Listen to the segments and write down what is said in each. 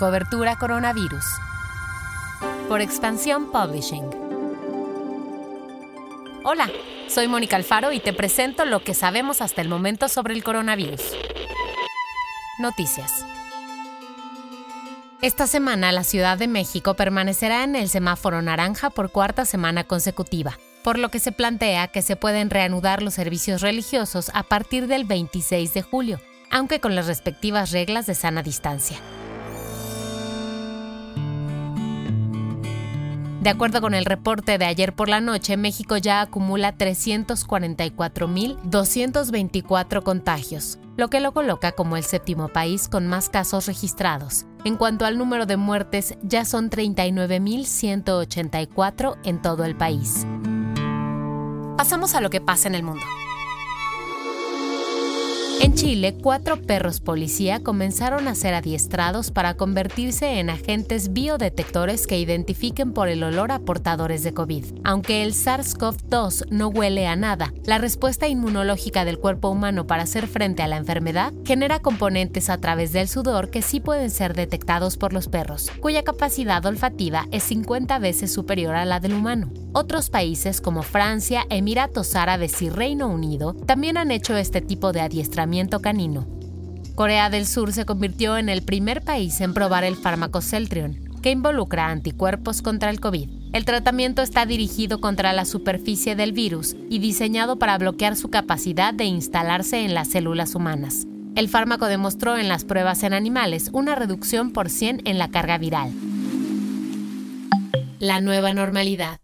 Cobertura Coronavirus. Por Expansión Publishing. Hola, soy Mónica Alfaro y te presento lo que sabemos hasta el momento sobre el coronavirus. Noticias. Esta semana la Ciudad de México permanecerá en el semáforo naranja por cuarta semana consecutiva, por lo que se plantea que se pueden reanudar los servicios religiosos a partir del 26 de julio, aunque con las respectivas reglas de sana distancia. De acuerdo con el reporte de ayer por la noche, México ya acumula 344.224 contagios, lo que lo coloca como el séptimo país con más casos registrados. En cuanto al número de muertes, ya son 39.184 en todo el país. Pasamos a lo que pasa en el mundo. Chile, cuatro perros policía comenzaron a ser adiestrados para convertirse en agentes biodetectores que identifiquen por el olor a portadores de COVID. Aunque el SARS-CoV-2 no huele a nada, la respuesta inmunológica del cuerpo humano para hacer frente a la enfermedad genera componentes a través del sudor que sí pueden ser detectados por los perros, cuya capacidad olfativa es 50 veces superior a la del humano. Otros países como Francia, Emiratos Árabes y Reino Unido también han hecho este tipo de adiestramiento canino. Corea del Sur se convirtió en el primer país en probar el fármaco Celtrion, que involucra anticuerpos contra el COVID. El tratamiento está dirigido contra la superficie del virus y diseñado para bloquear su capacidad de instalarse en las células humanas. El fármaco demostró en las pruebas en animales una reducción por 100 en la carga viral. La nueva normalidad.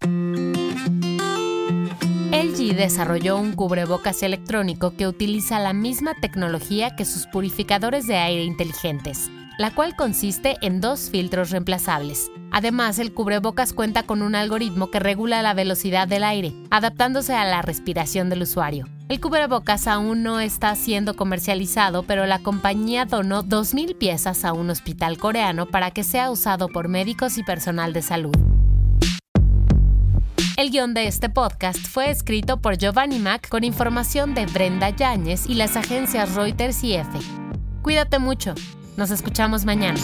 LG desarrolló un cubrebocas electrónico que utiliza la misma tecnología que sus purificadores de aire inteligentes, la cual consiste en dos filtros reemplazables. Además, el cubrebocas cuenta con un algoritmo que regula la velocidad del aire, adaptándose a la respiración del usuario. El cubrebocas aún no está siendo comercializado, pero la compañía donó 2.000 piezas a un hospital coreano para que sea usado por médicos y personal de salud. El guion de este podcast fue escrito por Giovanni Mac con información de Brenda Yáñez y las agencias Reuters y EFE. Cuídate mucho. Nos escuchamos mañana.